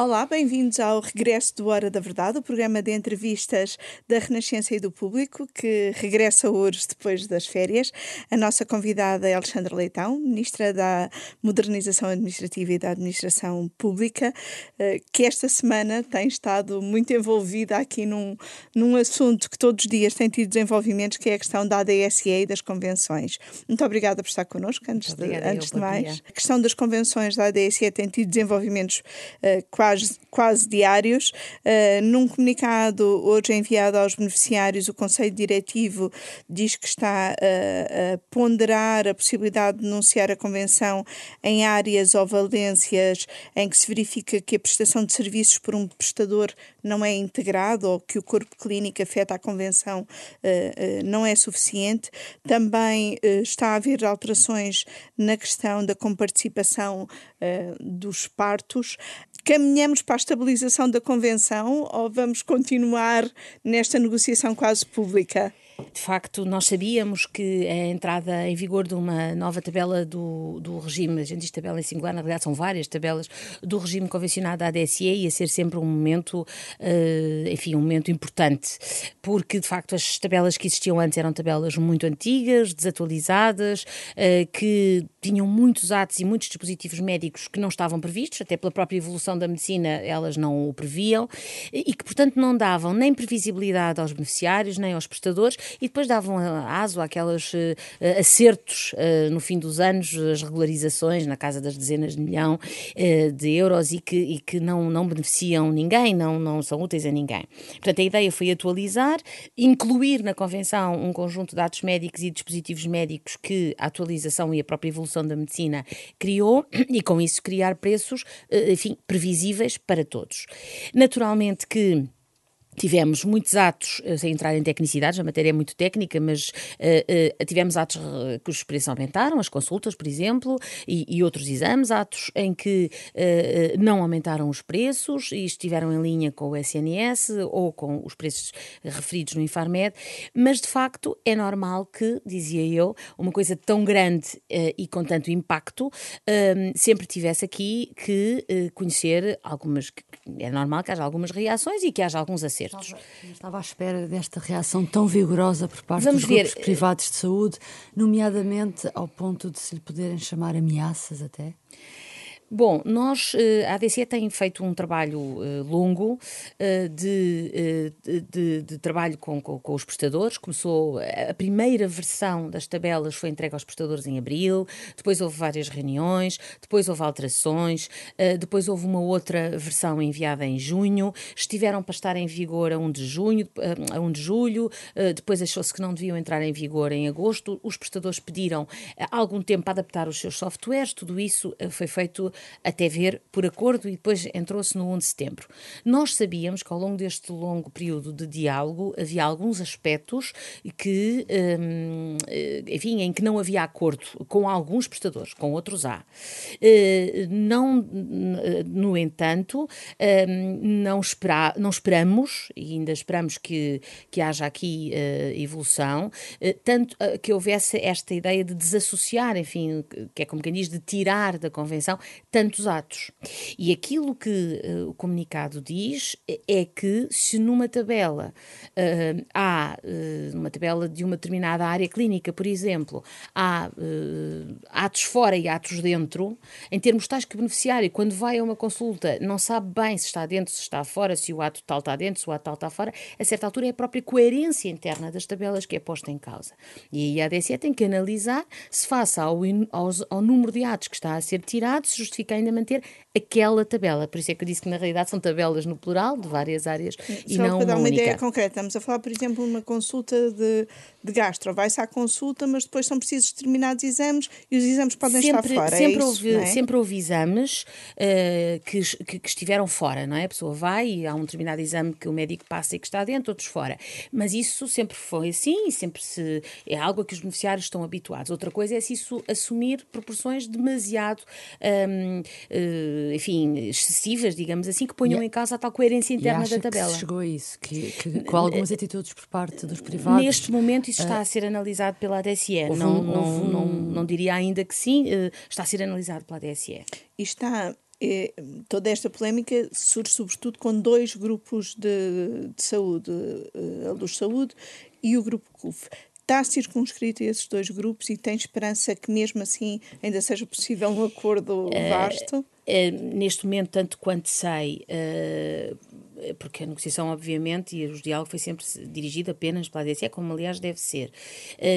Olá, bem-vindos ao regresso do Hora da Verdade, o programa de entrevistas da Renascença e do Público, que regressa hoje depois das férias. A nossa convidada é Alexandra Leitão, Ministra da Modernização Administrativa e da Administração Pública, eh, que esta semana tem estado muito envolvida aqui num, num assunto que todos os dias tem tido desenvolvimentos, que é a questão da ADSE e das convenções. Muito obrigada por estar connosco, antes, de, antes de mais. Dia. A questão das convenções da ADSE tem tido desenvolvimentos uh, quase quase, quase diários. Uh, num comunicado hoje enviado aos beneficiários, o Conselho Diretivo diz que está uh, a ponderar a possibilidade de denunciar a Convenção em áreas ou valências em que se verifica que a prestação de serviços por um prestador não é integrado ou que o corpo clínico afeta a Convenção uh, não é suficiente. Também está a haver alterações na questão da comparticipação dos partos. Caminhamos para a estabilização da convenção ou vamos continuar nesta negociação quase pública? De facto, nós sabíamos que a entrada em vigor de uma nova tabela do, do regime, a gente diz tabela em singular, na realidade são várias tabelas, do regime convencionado da ADSE ia ser sempre um momento, uh, enfim, um momento importante, porque de facto as tabelas que existiam antes eram tabelas muito antigas, desatualizadas, uh, que tinham muitos atos e muitos dispositivos médicos que não estavam previstos, até pela própria evolução da medicina elas não o previam, e que portanto não davam nem previsibilidade aos beneficiários, nem aos prestadores, e depois davam aso àquelas uh, acertos uh, no fim dos anos, as regularizações na casa das dezenas de milhão de euros e que, e que não, não beneficiam ninguém, não, não são úteis a ninguém. Portanto, a ideia foi atualizar, incluir na Convenção um conjunto de atos médicos e dispositivos médicos que a atualização e a própria evolução da medicina criou e com isso criar preços, enfim, previsíveis para todos. Naturalmente que Tivemos muitos atos, eh, sem entrar em tecnicidades, a matéria é muito técnica, mas uh, uh, tivemos atos que os preços aumentaram, as consultas, por exemplo, e, e outros exames, atos em que uh, não aumentaram os preços e estiveram em linha com o SNS ou com os preços referidos no Infarmed, mas de facto é normal que, dizia eu, uma coisa tão grande e com tanto impacto sempre tivesse aqui que conhecer algumas. É normal que haja algumas reações e que haja alguns acertos certos. Estava, estava à espera desta reação tão vigorosa por parte Vamos dos ver. grupos privados de saúde, nomeadamente ao ponto de se lhe poderem chamar ameaças até? Bom, nós, eh, a ADC tem feito um trabalho uh, longo uh, de, de, de, trabalho com, com, com, os prestadores. Começou, a primeira versão das tabelas foi entregue aos prestadores em abril, depois houve várias reuniões, depois houve alterações, depois houve uma outra versão enviada em junho, estiveram para estar em vigor a 1 de junho, a 1 de julho, depois achou-se que não deviam entrar em vigor em agosto, os prestadores pediram algum tempo para adaptar os seus softwares, tudo isso foi feito até ver por acordo e depois entrou-se no 1 de setembro. Nós sabíamos que ao longo deste longo período de diálogo havia alguns aspectos que, hum, eh, enfim, em que não havia acordo com alguns prestadores, com outros há. Eh, não, no entanto, hum, não, espera, não esperamos, e ainda esperamos que, que haja aqui evolução, tanto que houvesse esta ideia de desassociar, enfim, que é como quem diz, de tirar da Convenção tantos atos. E aquilo que uh, o comunicado diz é que se numa tabela uh, há, uh, numa tabela de uma determinada área clínica, por exemplo, há atos fora e atos dentro, em termos tais que o beneficiário, quando vai a uma consulta, não sabe bem se está dentro, se está fora, se o ato tal está dentro, se o ato tal está fora, a certa altura é a própria coerência interna das tabelas que é posta em causa. E a ADSE tem que analisar se face ao, ao, ao número de atos que está a ser tirado, se justifica fica ainda manter aquela tabela. Por isso é que eu disse que na realidade são tabelas no plural, de várias áreas, Só e não para dar uma, única. ideia concreta, estamos a falar, por exemplo, de uma consulta de, de gastro. Vai-se à consulta, mas depois são precisos determinados exames e os exames podem sempre, estar fora. Sempre, é houve, é? sempre houve exames uh, que, que, que, estiveram fora, não é? A pessoa vai e há um determinado exame que o médico passa e que está dentro, outros fora. Mas isso sempre foi assim e sempre se, é algo a que os beneficiários estão habituados. Outra coisa é se isso assumir proporções demasiado um, uh, enfim, excessivas, digamos assim, que ponham em causa a tal coerência interna da tabela. Que chegou a isso, que, que, com algumas atitudes por parte dos privados. Neste momento, isso está a ser analisado pela ADSE. Não, não, não, não, diria ainda que sim, está a ser analisado pela ADSE. E está toda esta polémica surge sobretudo com dois grupos de, de saúde, a Luz Saúde e o grupo CUF está circunscrito a esses dois grupos e tem esperança que mesmo assim ainda seja possível um acordo vasto? Uh, uh, neste momento, tanto quanto sei, uh, porque a negociação, obviamente, e o diálogo foi sempre dirigido apenas pela ADSE, como aliás deve ser.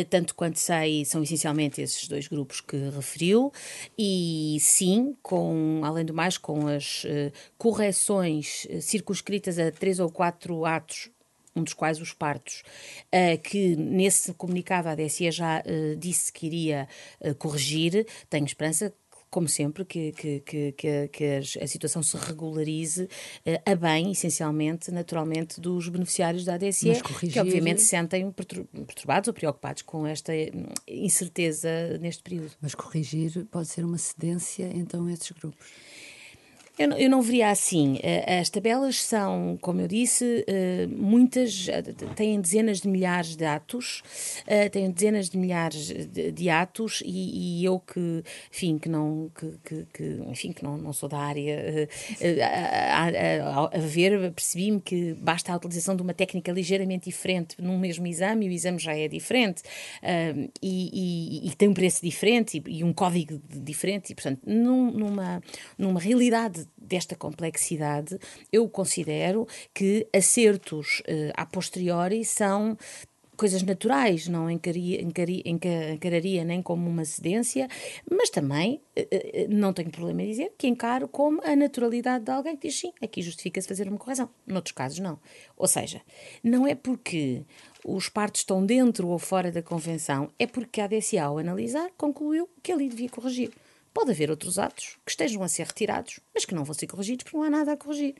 tanto quanto sei, são essencialmente esses dois grupos que referiu, e sim, com, além do mais, com as correções circunscritas a três ou quatro atos um dos quais os partos, que nesse comunicado a ADSE já disse que iria corrigir. Tenho esperança como sempre, que, que, que, que a, situação se regularize a bem, essencialmente, naturalmente, dos beneficiários da ADSE, corrigir... que obviamente se sentem perturbados ou preocupados com esta hum, incerteza neste período. Mas corrigir pode ser uma cedência, então, a esses grupos? Eu não, eu não veria assim. Eh, as tabelas são, como eu disse, eh, muitas, eh, têm dezenas de milhares de atos, têm dezenas de milhares de, de atos e, e, eu que, enfim, que não, que, que, que, enfim, que não, não sou da área, a, a, a ver, percebi-me que basta a utilização de uma técnica ligeiramente diferente num mesmo exame e o exame já é diferente e, e, e tem um preço diferente e, um código diferente e, portanto, num, numa, numa realidade desta complexidade, eu considero que acertos uh, a posteriori são coisas naturais, não encaria, encaria, encararia nem como uma cedência, mas também uh, não tenho problema em dizer que encaro como a naturalidade de alguém que diz sim, aqui justifica-se fazer uma correção. Noutros casos, não. Ou seja, não é porque os partos estão dentro ou fora da convenção, é porque a ADSA, ao analisar, concluiu que ali devia corrigir. Pode haver outros atos que estejam a ser retirados, mas que não vão ser corrigidos porque não há nada a corrigir.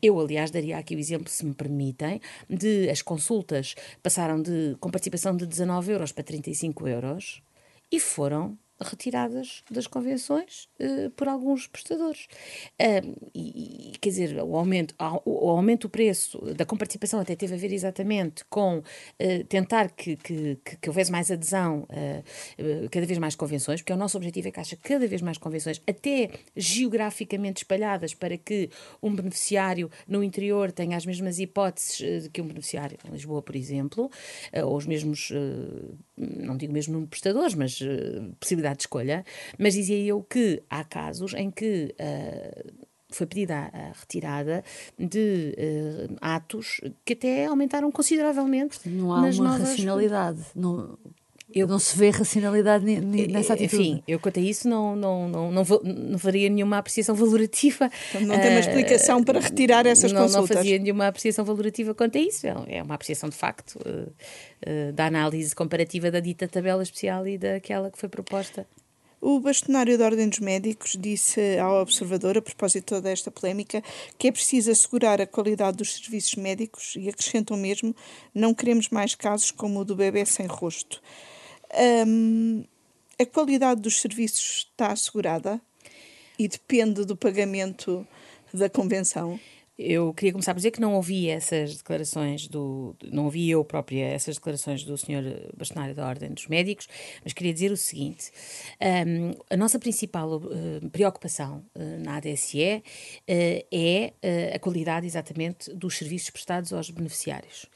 Eu, aliás, daria aqui o exemplo, se me permitem, de as consultas passaram de, com participação de 19 euros para 35 euros e foram retiradas das convenções uh, por alguns prestadores. Uh, e, quer dizer, o aumento, o, aumento do preço da comparticipação até teve a ver exatamente com uh, tentar que, que, que, houvesse mais adesão, cada vez mais convenções, porque o nosso objetivo é que haja cada vez mais convenções, até geograficamente espalhadas, para que um beneficiário no interior tenha as mesmas hipóteses que um beneficiário em Lisboa, por exemplo, ou os mesmos, não digo mesmo prestadores, mas possibilidades possibilidade de escolha, mas dizia eu que há casos em que uh, foi pedida a, retirada de uh, atos que até aumentaram consideravelmente. Não há uma novas... racionalidade. Não, eu, não se vê racionalidade nessa atitude. Enfim, eu quanto a isso não, não, não, não, não faria nenhuma apreciação valorativa. Então não tem uma explicação uh, para retirar essas não, consultas. Não fazia nenhuma apreciação valorativa quanto a isso. É, é uma apreciação de facto da análise comparativa da dita tabela especial e daquela que foi proposta. O bastonário da Ordem dos Médicos disse ao Observador, a propósito desta polémica, que é preciso assegurar a qualidade dos serviços médicos e acrescentam mesmo: não queremos mais casos como o do bebê sem rosto. Um, a qualidade dos serviços está assegurada e depende do pagamento da convenção. Eu queria começar por dizer que não ouvi essas declarações do. Não ouvi eu própria essas declarações do Sr. Bastonário da Ordem dos Médicos, mas queria dizer o seguinte: um, a nossa principal uh, preocupação uh, na ADSE uh, é a qualidade exatamente dos serviços prestados aos beneficiários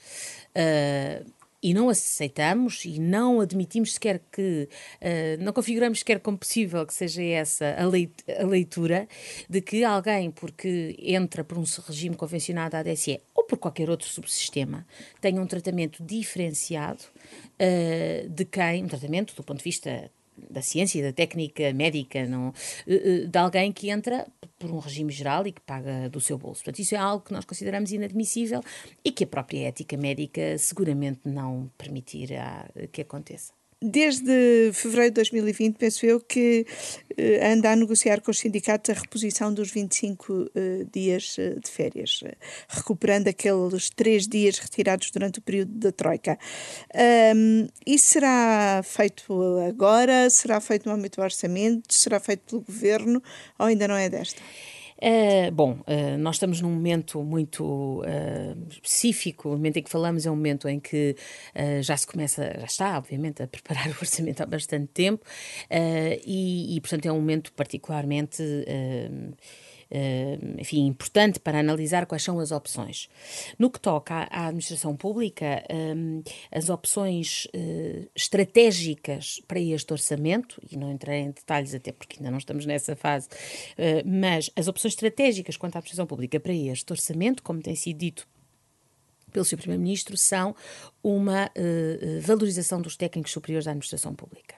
e não aceitamos e não admitimos sequer que, uh, não configuramos sequer como possível que seja essa a, leitura de que alguém, porque entra por um regime convencionado à ADSE ou por qualquer outro subsistema, tenha um tratamento diferenciado uh, de quem, um tratamento do ponto de vista da ciência da técnica médica, não, eh, de alguém que entra por um regime geral e que paga do seu bolso. Portanto, isso é algo que nós consideramos inadmissível e que a própria ética médica seguramente não permitirá que aconteça desde fevereiro de 2020, penso eu, que uh, anda a negociar com os sindicatos a reposição dos 25 uh, eh, dias uh, de férias, recuperando aqueles três dias retirados durante o período da Troika. Um, isso será feito agora? Será feito no âmbito do orçamento? Será feito pelo governo? Ou ainda não é desta? Uh, bom, uh, nós estamos num momento muito uh, específico. O momento em que falamos é um momento em que já se começa, já está, obviamente, a preparar o orçamento há bastante tempo e, e, portanto, é um momento particularmente enfim, importante para analisar quais são as opções. No que toca à, administração pública, as opções estratégicas para este orçamento, e não entrei em detalhes até porque ainda não estamos nessa fase, mas as opções estratégicas quanto à administração pública para este orçamento, como tem sido dito pelo Sr. Primeiro-Ministro são uma valorização dos técnicos superiores da administração pública.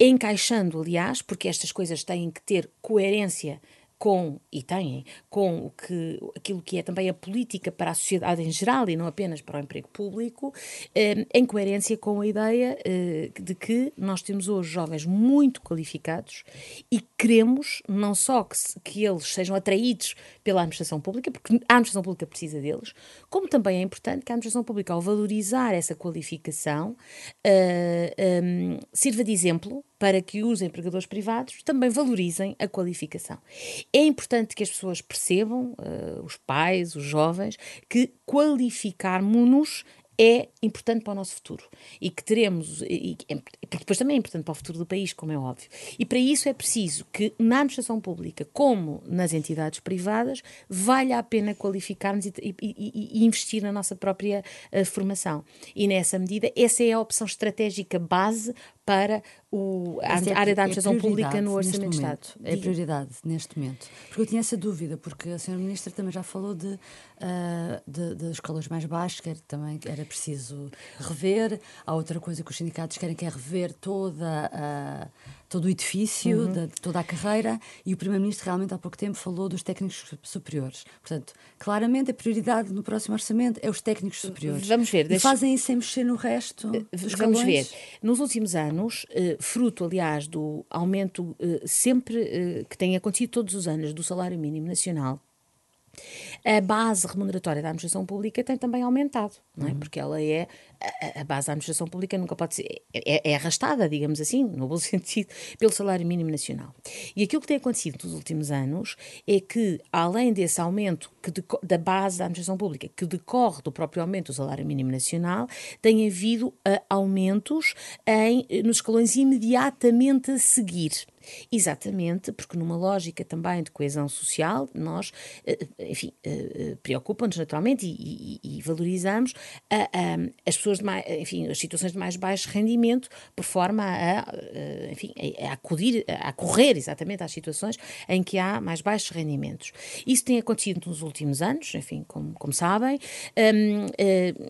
Encaixando, aliás, porque estas coisas têm que ter coerência com, e têm, com o que, aquilo que é também a política para a sociedade em geral e não apenas para o emprego público, eh, em coerência com a ideia eh, de que nós temos hoje jovens muito qualificados e queremos não só que, que eles sejam atraídos pela administração pública, porque a administração pública precisa deles, como também é importante que a administração pública, ao valorizar essa qualificação, um, sirva de exemplo para que os empregadores privados também valorizem a qualificação. É importante que as pessoas percebam, uh, os pais, os jovens, que qualificarmos-nos é importante para o nosso futuro e que teremos, e, e, depois também é importante para o futuro do país, como é óbvio. E para isso é preciso que na administração pública, como nas entidades privadas, valha a pena qualificarmos e, e investir na nossa própria uh, formação. E nessa medida, essa é a opção estratégica base para o, a, é, área da é administração é pública no Orçamento de Estado. É prioridade neste momento. Porque eu tinha essa dúvida, porque a senhora Ministra também já falou de, uh, de, de escolas mais baixas, que era, também era preciso rever. Há outra coisa que os sindicatos querem, que é rever toda a. Todo o edifício, uhum. de, toda a carreira, e o Primeiro-Ministro realmente há pouco tempo falou dos técnicos superiores. Portanto, claramente a prioridade no próximo orçamento é os técnicos superiores. Vamos ver. Deixa... Fazem isso sem mexer no resto dos Vamos ver. Nos últimos anos, uh, fruto, aliás, do aumento uh, sempre que tem acontecido todos os anos do salário mínimo nacional, a base remuneratória da administração pública tem também aumentado, não é? Uhum. Porque ela é a, a, base da administração pública nunca pode ser é, é, arrastada, digamos assim, no bom sentido, pelo salário mínimo nacional. E aquilo que tem acontecido nos últimos anos é que além desse aumento que da base da administração pública que decorre do próprio aumento do salário mínimo nacional, tem havido uh, aumentos em nos escalões imediatamente a seguir. Exatamente, porque numa lógica também de coesão social, nós, eh, enfim, eh, eh, preocupa-nos naturalmente e, e, e valorizamos a, a, as pessoas de mais, enfim, as situações de mais baixo rendimento, por forma a, enfim, a acudir, a correr exatamente às situações em que há mais baixos rendimentos. Isso tem acontecido nos últimos anos, enfim, como, como sabem. Um,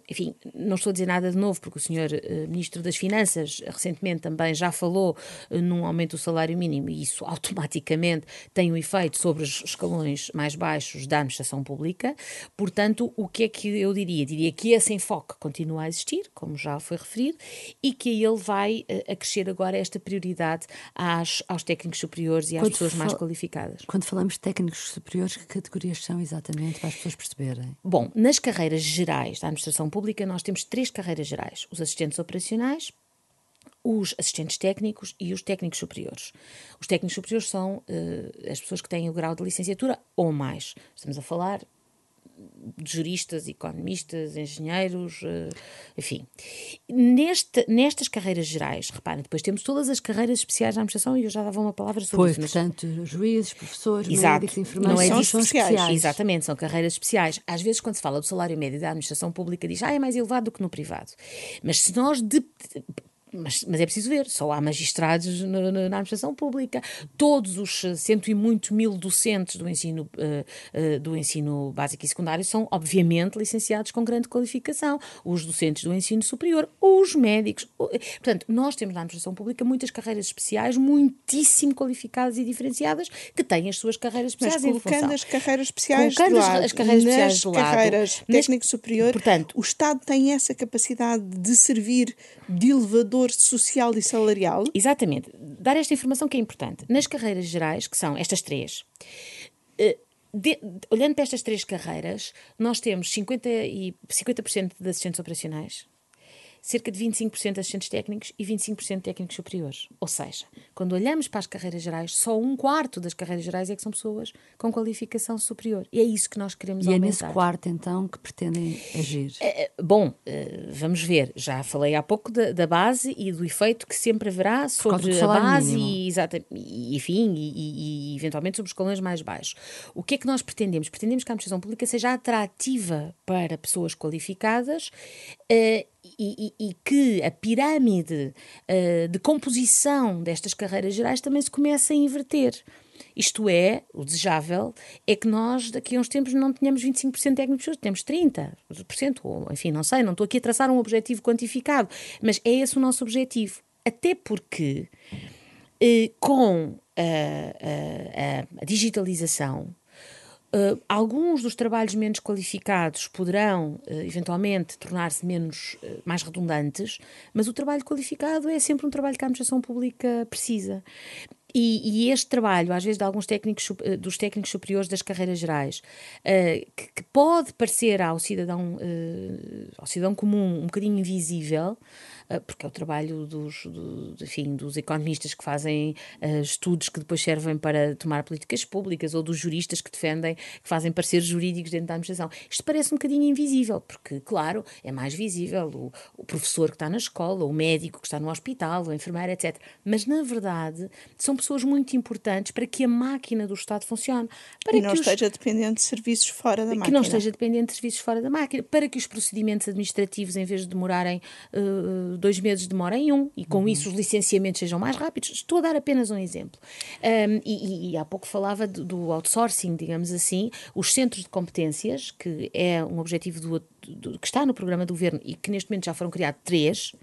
enfim, não estou a dizer nada de novo, porque o senhor Ministro das Finanças recentemente também já falou num aumento do salário mínimo mínimo, e isso automaticamente tem um efeito sobre os escalões mais baixos da administração pública. Portanto, o que é que eu diria? Diria que esse enfoque continua a existir, como já foi referido, e que ele vai uh, acrescer agora esta prioridade às, aos técnicos superiores e às quando pessoas mais qualificadas. Quando falamos de técnicos superiores, que categorias são exatamente para as pessoas perceberem? Bom, nas carreiras gerais da administração pública, nós temos três carreiras gerais: os assistentes operacionais, os assistentes técnicos e os técnicos superiores. Os técnicos superiores são uh, as pessoas que têm o grau de licenciatura ou mais. Estamos a falar de juristas, economistas, engenheiros, uh, enfim. Neste, nestas carreiras gerais, reparem, depois temos todas as carreiras especiais da administração e eu já dava uma palavra sobre pois, isso. Mas... portanto, juízes, professores, Exato. médicos, enfermeiros, não é são especiais. especiais. Exatamente, são carreiras especiais. Às vezes, quando se fala do salário médio da administração pública, diz, ah, é mais elevado do que no privado. Mas se nós de, mas, mas, é preciso ver, só há magistrados na, na, na, administração pública. Todos os cento e muitos mil docentes do ensino, uh, uh, do ensino básico e secundário são, obviamente, licenciados com grande qualificação. Os docentes do ensino superior, os médicos. Portanto, nós temos na administração pública muitas carreiras especiais, muitíssimo qualificadas e diferenciadas, que têm as suas carreiras especiais. Mas colocando as carreiras especiais colocando de lado, as carreiras especiais carreiras técnico superior, portanto, o Estado tem essa capacidade de servir de elevador valor social e salarial? Exatamente. Dar esta informação que é importante. Nas carreiras gerais, que são estas três, eh, de, olhando para estas três carreiras, nós temos 50%, e, 50 de assistentes operacionais, cerca de 25% de assistentes técnicos e 25% de técnicos superiores. Ou seja, quando olhamos para as carreiras gerais, só um quarto das carreiras gerais é que são pessoas com qualificação superior. E é isso que nós queremos e aumentar. E é nesse quarto, então, que pretendem agir? É, bom, uh, vamos ver. Já falei há pouco da, da, base e do efeito que sempre haverá sobre a base e, e, enfim, e, e, e, eventualmente sobre os escalões mais baixos. O que é que nós pretendemos? Pretendemos que a administração pública seja atrativa para pessoas qualificadas uh, e, e, que a pirâmide uh, de composição destas carreiras gerais também se comece a inverter. Isto é, o desejável é que nós daqui a uns tempos não tenhamos 25% de técnicos, temos 30%, ou enfim, não sei, não estou aqui a traçar um objetivo quantificado, mas é esse o nosso objetivo. Até porque eh, com a, a digitalização, Uh, alguns dos trabalhos menos qualificados poderão uh, eventualmente tornar-se menos uh, mais redundantes, mas o trabalho qualificado é sempre um trabalho que a administração pública precisa. E, e, este trabalho, às vezes, de alguns técnicos, dos técnicos superiores das carreiras gerais, que, que, pode parecer ao cidadão, ao cidadão comum um bocadinho invisível, porque é o trabalho dos, do, enfim, dos economistas que fazem uh, estudos que depois servem para tomar políticas públicas ou dos juristas que defendem, que fazem pareceres jurídicos dentro da administração. Isto parece um bocadinho invisível, porque, claro, é mais visível o, o professor que está na escola, o médico que está no hospital, o enfermeiro, etc. Mas, na verdade, são pessoas muito importantes para que a máquina do Estado funcione. Para e não os, esteja dependente de serviços fora da que máquina. Que não esteja dependente de serviços fora da máquina. Para que os procedimentos administrativos, em vez de demorarem uh, dois meses demora em um, e com uhum. isso os licenciamentos sejam mais rápidos. Estou a dar apenas um exemplo. Um, e, e, há pouco falava do, do, outsourcing, digamos assim, os centros de competências, que é um objetivo do, do, que está no programa do governo e que neste momento já foram criados três,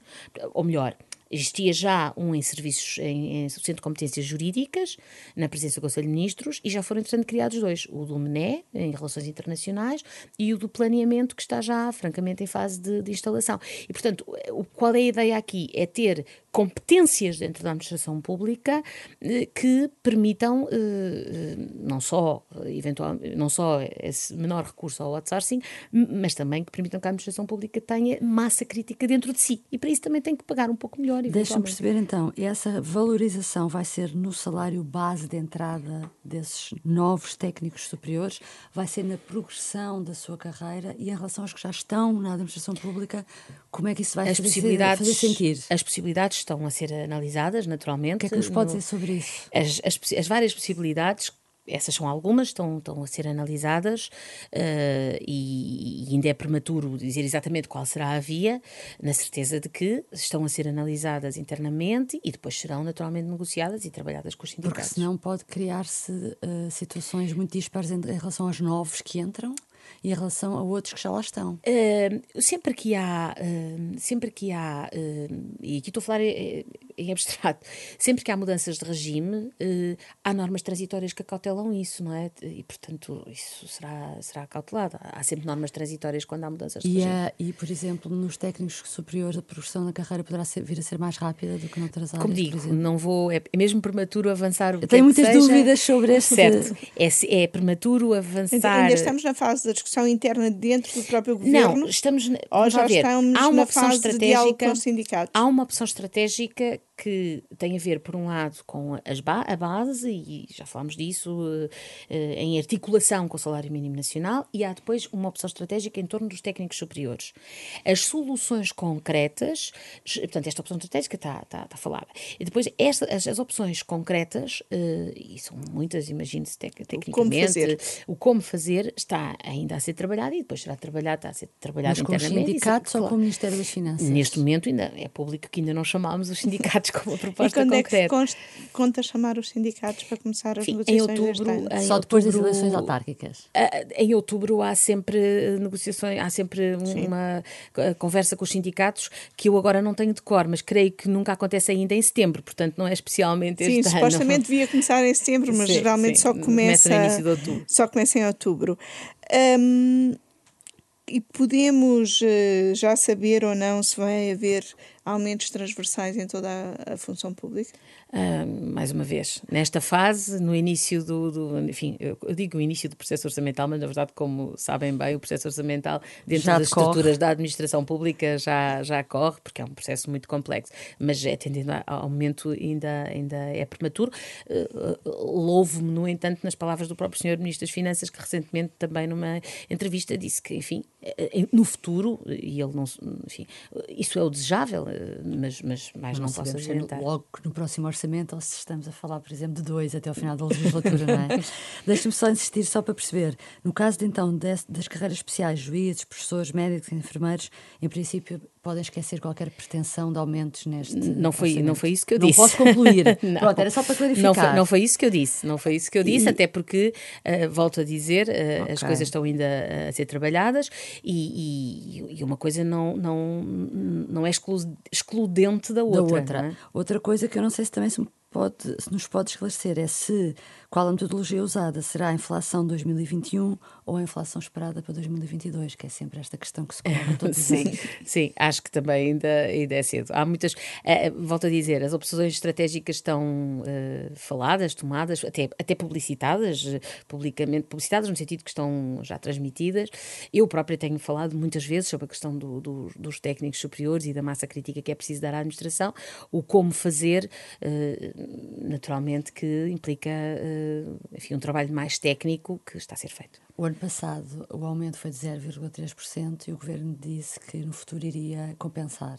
ou melhor, Existia já um em serviços em, em Centro de Competências Jurídicas, na presença do Conselho de Ministros, e já foram, entretanto, criados dois: o do MENE, em Relações Internacionais, e o do Planeamento, que está já, francamente, em fase de, de instalação. E, portanto, qual é a ideia aqui? É ter competências dentro da administração pública eh, que permitam eh, eh, não só eventual, não só esse menor recurso ao outsourcing, mas também que permitam que a administração pública tenha massa crítica dentro de si. E para isso também tem que pagar um pouco melhor. Deixa-me perceber então, essa valorização vai ser no salário base de entrada desses novos técnicos superiores, vai ser na progressão da sua carreira e em relação aos que já estão na administração pública, como é que isso vai as fazer, possibilidades, fazer sentir? As possibilidades estão a ser analisadas, naturalmente. O que é que nos pode no, dizer sobre isso? As, as, as várias possibilidades essas são algumas, estão, estão a ser analisadas uh, e, e, ainda é prematuro dizer exatamente qual será a via, na certeza de que estão a ser analisadas internamente e depois serão naturalmente negociadas e trabalhadas com os sindicatos. Porque senão pode criar-se uh, situações muito dispares em, em relação aos novos que entram em relação a outros que já lá estão? Uh, sempre que há, uh, sempre que há, uh, e aqui estou a falar em, em abstrato, sempre que há mudanças de regime, há normas transitórias que acautelam isso, não é? E, portanto, isso será, será cautelado. Há sempre normas transitórias quando há mudanças de e regime. É, e, por exemplo, nos técnicos superiores, a progressão na carreira poderá ser, vir a ser mais rápida do que noutras áreas, Como digo, não vou, é, é mesmo prematuro avançar o que Tenho é muitas seja. dúvidas sobre este... Certo, é, é prematuro avançar... Então, ainda estamos na fase da discussão interna dentro do próprio governo? Não, estamos. Ou já ver, estamos há uma na opção fase estratégica, de com os sindicatos? Há uma opção estratégica que tem a ver, por um lado, com as ba a base, e já falámos disso, uh, em articulação com o salário mínimo nacional, e há depois uma opção estratégica em torno dos técnicos superiores. As soluções concretas, portanto, esta opção estratégica está, está, está falada. E depois, esta, as, as opções concretas, uh, e são muitas, imagine-se tec tecnicamente, o como, fazer. o como fazer está ainda a ser trabalhado e depois será trabalhado, está a ser trabalhado Mas internamente. com os sindicatos ou com o Ministério das Finanças? Neste momento ainda é público que ainda não chamámos os sindicatos sindicatos com uma proposta e quando concreta. é que se conta chamar os sindicatos para começar as Sim, negociações em outubro, em Só depois das eleições autárquicas? Em outubro há sempre negociações, há sempre Sim. uma conversa com os sindicatos que eu agora não tenho de cor, mas creio que nunca acontece ainda em setembro, portanto não é especialmente sim, este ano. Sim, supostamente devia começar em setembro, mas sim, geralmente sim. só começa, começa só começa em outubro. Um, e podemos uh, já saber ou não se vai haver aumentos transversais em toda a, a função pública? Uh, mais uma vez, nesta fase, no início do, do enfim, eu, eu, digo o início do processo orçamental, mas na verdade, como sabem bem, o processo orçamental dentro já das decorre. estruturas da administração pública já, já corre, porque é um processo muito complexo, mas é tendendo ao momento ainda, ainda é prematuro. Uh, Louvo-me, no entanto, nas palavras do próprio Sr. Ministro das Finanças, que recentemente também numa entrevista disse que, enfim, eh, no futuro, e ele não, enfim, isso é o desejável, mas, mas mais não, não posso adiantar. Logo no próximo orçamento, ou se estamos a falar, por exemplo, de dois até ao final da legislatura, não é? Deixe-me só insistir, só para perceber. No caso de, então das carreiras especiais, juízes, professores, médicos enfermeiros, em princípio podem esquecer qualquer pretensão de aumentos neste. Não foi, não foi isso que eu não disse. Não posso concluir. Pronto, era só para clarificar. Não foi, não foi isso que eu disse. Não foi isso que eu disse, e... até porque, uh, volto a dizer, uh, okay. as coisas estão ainda a ser trabalhadas e, e, e, uma coisa não, não, não é exclu excludente da outra. Da outra. É? outra coisa que eu não sei se também se, pode, se nos pode esclarecer é se qual a metodologia usada? Será a inflação 2021 ou a inflação esperada para 2022? Que é sempre esta questão que se coloca todos sim, os anos. Sim, acho que também ainda, ainda é cedo. Há muitas, uh, volto a dizer, as opções estratégicas estão uh, faladas, tomadas, até, até publicitadas, uh, publicamente publicitadas, no sentido que estão já transmitidas. Eu própria tenho falado muitas vezes sobre a questão do, do, dos técnicos superiores e da massa crítica que é preciso dar à administração, o como fazer, naturalmente, que implica enfim, um trabalho mais técnico que está a ser feito. O ano passado o aumento foi de 0,3% e o governo disse que no futuro iria compensar.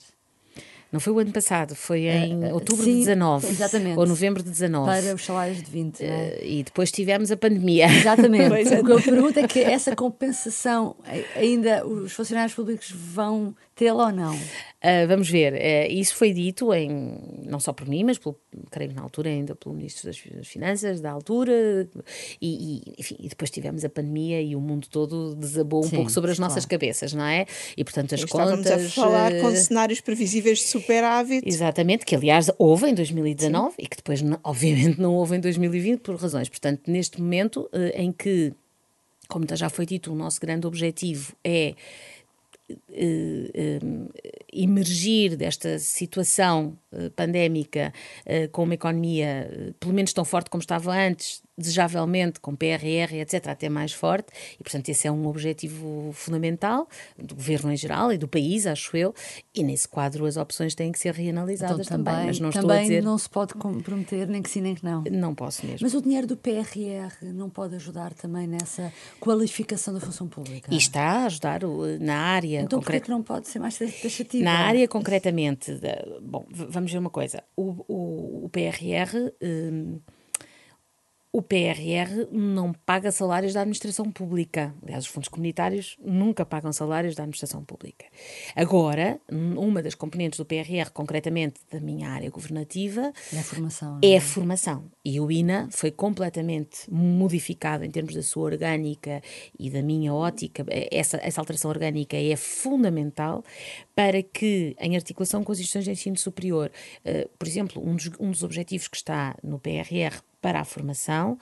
Não foi o ano passado, foi eh, em uh, outubro sim, de 19. Exatamente. Ou novembro de 19. Para os salários de 20. Uh, é? E depois tivemos a pandemia. Exatamente. o que eu pergunto é que essa compensação, ainda os funcionários públicos vão tê-la ou não? Uh, vamos ver. Uh, isso foi dito em, não só por mim, mas pelo, creio na altura ainda pelo Ministro das Finanças da altura. E, e, enfim, e depois tivemos a pandemia e o mundo todo desabou um Sim, pouco sobre as claro. nossas cabeças, não é? E portanto as Estávamos contas. Estávamos a falar uh, com cenários previsíveis de superávit. Exatamente, que aliás houve em 2019 Sim. e que depois, obviamente, não houve em 2020 por razões. Portanto, neste momento em que, como já foi dito, o nosso grande objetivo é Uh, uh, emergir desta situação pandémica com uma economia pelo menos tão forte como estava antes, desejavelmente com PRR, etc., até mais forte, e portanto esse é um objetivo fundamental do governo em geral e do país, acho eu, e nesse quadro as opções têm que ser reanalisadas então, também, também, mas não também estou a dizer... não se pode comprometer nem que sim nem que não. Não posso mesmo. Mas o dinheiro do PRR não pode ajudar também nessa qualificação da função pública? E está a ajudar na área... Então porquê que não pode ser mais taxativo? Na área concretamente, bom, vamos ver uma coisa, o, o, o PRR... Hum, o PRR não paga salários da administração pública. Aliás, os fundos comunitários nunca pagam salários da administração pública. Agora, uma das componentes do PRR, concretamente da minha área governativa, é a formação. É? é a formação. E o INA foi completamente modificado em termos da sua orgânica e da minha ótica. Essa, essa alteração orgânica é fundamental para que, em articulação com as instituições de ensino superior, uh, por exemplo, um dos, um dos objetivos que está no PRR para a formação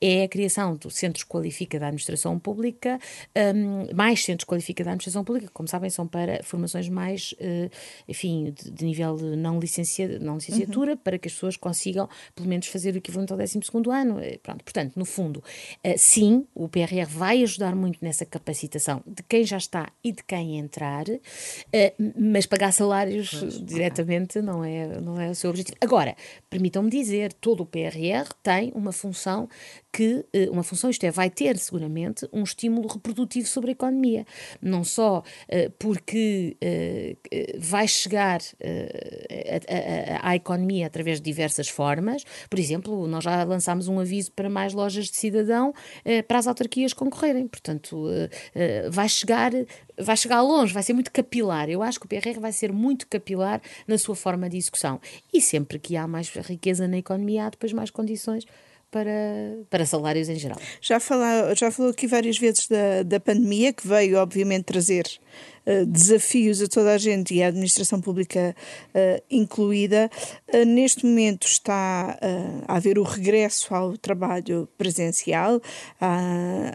é a criação do Centros Qualifica da Administração Pública, um, mais Centros Qualifica da Administração Pública, como sabem, são para formações mais, uh, enfim, de, de, nível de não, licencia, não licenciatura, uhum. para que as pessoas consigam, pelo menos, fazer o equivalente ao 12 ano. Eh, pronto, portanto, no fundo, uh, sim, o PRR vai ajudar muito nessa capacitação de quem já está e de quem entrar, uh, mas pagar salários pois, diretamente okay. não, é, não é o seu objetivo. Agora, permitam-me dizer, todo o PRR tem uma função que, eh, uma função, isto é, vai ter seguramente um estímulo reprodutivo sobre a economia. Não só uh, porque uh, vai chegar à economia através de diversas formas, por exemplo, nós já lançámos um aviso para mais lojas de cidadão para as autarquias concorrerem, portanto, vai chegar vai chegar longe, vai ser muito capilar. Eu acho que o PRR vai ser muito capilar na sua forma de execução. E sempre que há mais riqueza na economia, há depois mais condições para, para salários em geral. Já, falou, já falou aqui várias vezes da, da pandemia, que veio, obviamente, trazer desafios a toda a gente e a administração pública incluída. neste momento está a haver o regresso ao trabalho presencial,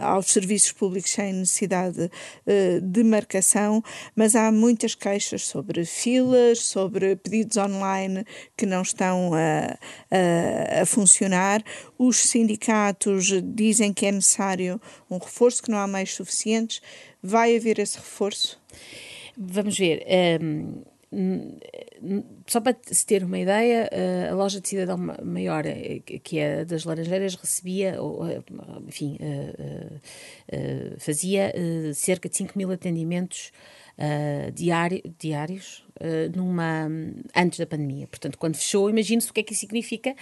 aos serviços públicos sem necessidade de marcação, mas há muitas queixas sobre filas, sobre pedidos online que não estão a, a, a funcionar. Os sindicatos dizem que é necessário um reforço, que não há meios suficientes. Vai haver esse reforço? Vamos ver. Um, só para se ter uma ideia, a loja de cidadão maior, eh, que é das Laranjeiras, recebia, eh, enfim, eh, fazia cerca de 5 mil atendimentos diário, diários numa, antes da pandemia. Portanto, quando fechou, imagine-se o que é que isso significa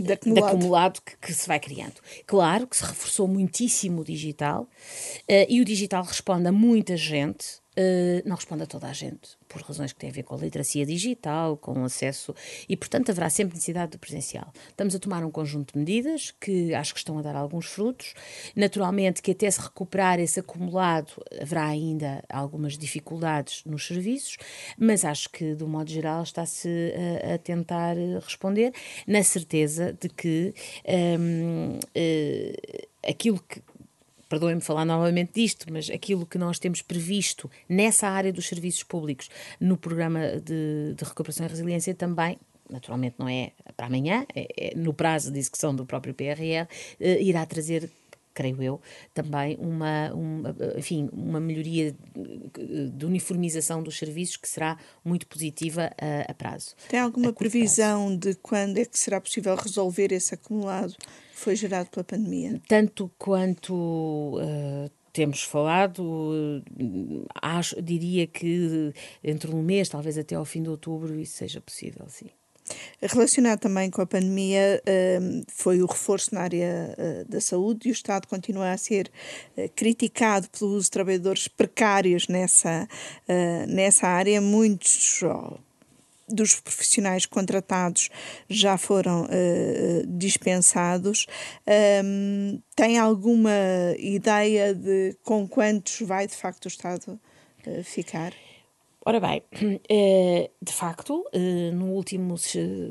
de acumulado, de acumulado que, que, se vai criando. Claro que se reforçou muitíssimo o digital uh, e o digital responde a muita gente, uh, não responde a toda a gente, por razões que têm a ver com a literacia digital, com o acesso, e portanto haverá sempre necessidade do presencial. Estamos a tomar um conjunto de medidas que acho que estão a dar alguns frutos. Naturalmente que até se recuperar esse acumulado haverá ainda algumas dificuldades nos serviços, mas acho que, do modo geral, está-se a, a, tentar responder, na certeza de que uh, eh, aquilo que perdoem-me falar novamente disto, mas aquilo que nós temos previsto nessa área dos serviços públicos no programa de, de recuperação e resiliência também naturalmente não é para amanhã, é, é no prazo de execução do próprio PRR, eh, irá trazer creio eu, também uma, uma, enfim, uma melhoria de uniformização dos serviços que será muito positiva a, a prazo. Tem alguma previsão prazo. de quando é que será possível resolver esse acumulado foi gerado pela pandemia? Tanto quanto uh, temos falado, acho, diria que entre um mês, talvez até ao fim de outubro, isso seja possível, sim. Relacionado também com a pandemia, hum, foi o reforço na área eh, da saúde e o Estado continua a ser eh, criticado pelos trabalhadores precários nessa, eh, nessa área. Muitos dos profissionais contratados já foram dispensados. Hum, tem alguma ideia de com quantos vai de facto o Estado ficar? Ora bem, eh, de facto, eh, no último,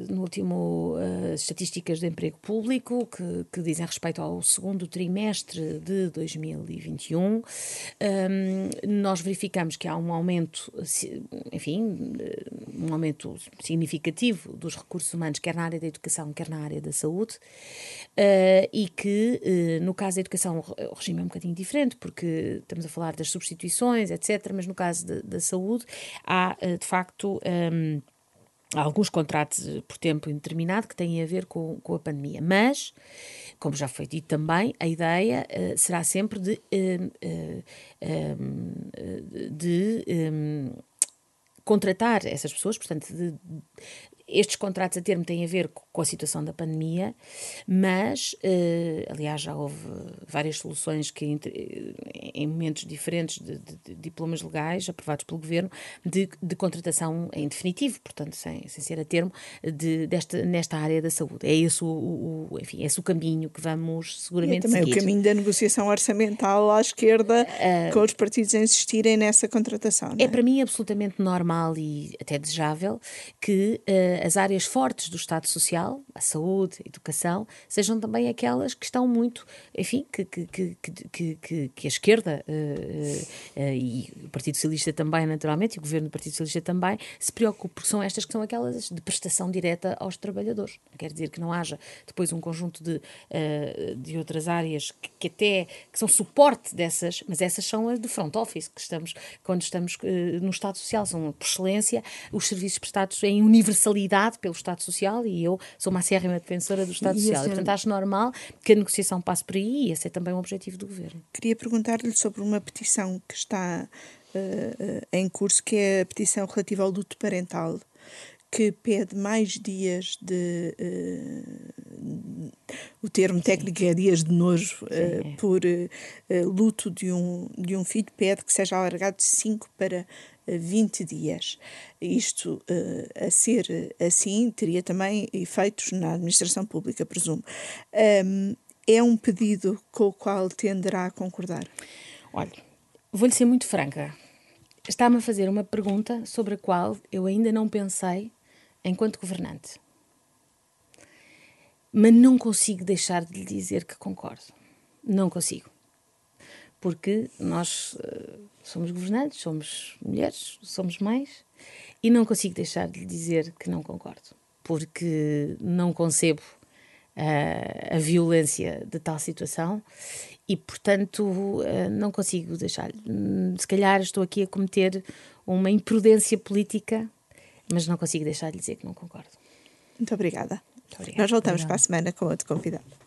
no último uh, estatísticas de emprego público que, que, dizem respeito ao segundo trimestre de 2021, um, nós verificamos que há um aumento, enfim, um aumento significativo dos recursos humanos, quer na área da educação, quer na área da saúde, e que, no caso da educação, o regime é um bocadinho diferente, porque estamos a falar das substituições, etc., mas no caso da saúde, há eh, de facto. Um, alguns contratos por tempo indeterminado que têm a ver com, com a pandemia. Mas, como já foi dito também, a ideia uh, será sempre de, uh, uh, de contratar essas pessoas, portanto, de, estes contratos a termo têm a ver com a situação da pandemia, mas, uh, aliás, já houve várias soluções que, em momentos diferentes de, de, de diplomas legais aprovados pelo governo, de, de, contratação em definitivo, portanto, sem, sem ser a termo, de, desta, nesta área da saúde. É esse o, o, enfim, é esse o caminho que vamos seguramente e também seguir. o caminho da negociação orçamental à esquerda, uh, com os partidos a insistirem nessa contratação. É? é? para mim absolutamente normal e até desejável que uh, as áreas fortes do Estado Social, a saúde, a educação, sejam também aquelas que estão muito, enfim, que, que, que, que, que a esquerda uh, uh, e o Partido Socialista também, naturalmente, e o governo do Partido Socialista também, se preocupam, porque são estas que são aquelas de prestação direta aos trabalhadores. Quer dizer que não haja depois um conjunto de, de outras áreas que, até que são suporte dessas, mas essas são as de front office, que estamos, quando estamos no Estado Social, são por excelência os serviços prestados em universalidade pelo Estado Social e eu sou uma acérrima defensora do Estado e Social. E, portanto, acho normal que a negociação passe por aí e esse é também o objetivo do Governo. Queria perguntar-lhe sobre uma petição que está uh, em curso, que é a petição relativa ao luto parental que pede mais dias de. Uh, o termo técnico é dias de nojo uh, por uh, luto de um, de um filho, pede que seja alargado de 5 para 20 dias. Isto, a ser assim, teria também efeitos na administração pública, presumo. Um, é um pedido com o qual tenderá a concordar? Olha, vou-lhe ser muito franca está-me a fazer uma pergunta sobre a qual eu ainda não pensei enquanto governante. Mas não consigo deixar de lhe dizer que concordo. Não consigo. Porque nós uh, somos governantes, somos mulheres, somos mães, e não consigo deixar de lhe dizer que não concordo. Porque não concebo uh, a violência de tal situação e, portanto, uh, não consigo deixar. Se calhar estou aqui a cometer uma imprudência política, mas não consigo deixar de dizer que não concordo. Muito obrigada. Muito obrigada. Nós voltamos obrigada. para a semana com outro convidado.